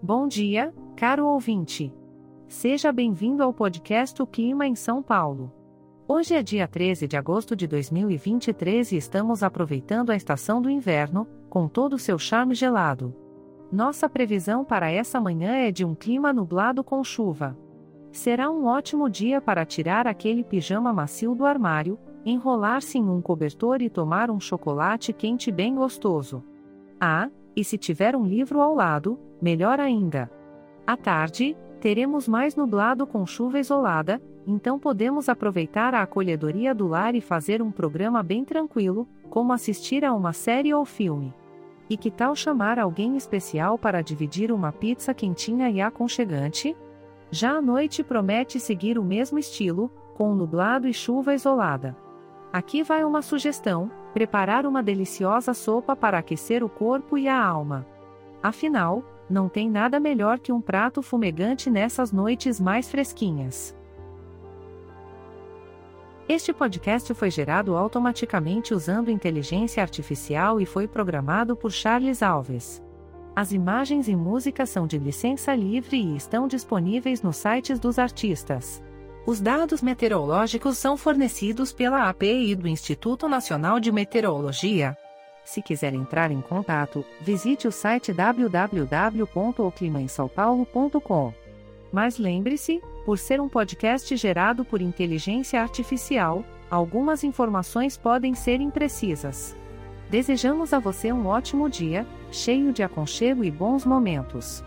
Bom dia, caro ouvinte. Seja bem-vindo ao podcast O Clima em São Paulo. Hoje é dia 13 de agosto de 2023 e estamos aproveitando a estação do inverno, com todo o seu charme gelado. Nossa previsão para essa manhã é de um clima nublado com chuva. Será um ótimo dia para tirar aquele pijama macio do armário, enrolar-se em um cobertor e tomar um chocolate quente bem gostoso. Ah, e se tiver um livro ao lado, melhor ainda. À tarde, teremos mais nublado com chuva isolada, então podemos aproveitar a acolhedoria do lar e fazer um programa bem tranquilo, como assistir a uma série ou filme. E que tal chamar alguém especial para dividir uma pizza quentinha e aconchegante? Já a noite promete seguir o mesmo estilo, com nublado e chuva isolada. Aqui vai uma sugestão: preparar uma deliciosa sopa para aquecer o corpo e a alma. Afinal, não tem nada melhor que um prato fumegante nessas noites mais fresquinhas. Este podcast foi gerado automaticamente usando inteligência artificial e foi programado por Charles Alves. As imagens e músicas são de licença livre e estão disponíveis nos sites dos artistas. Os dados meteorológicos são fornecidos pela API do Instituto Nacional de Meteorologia. Se quiser entrar em contato, visite o site www.oclimaemsaopaulo.com. Mas lembre-se, por ser um podcast gerado por inteligência artificial, algumas informações podem ser imprecisas. Desejamos a você um ótimo dia, cheio de aconchego e bons momentos.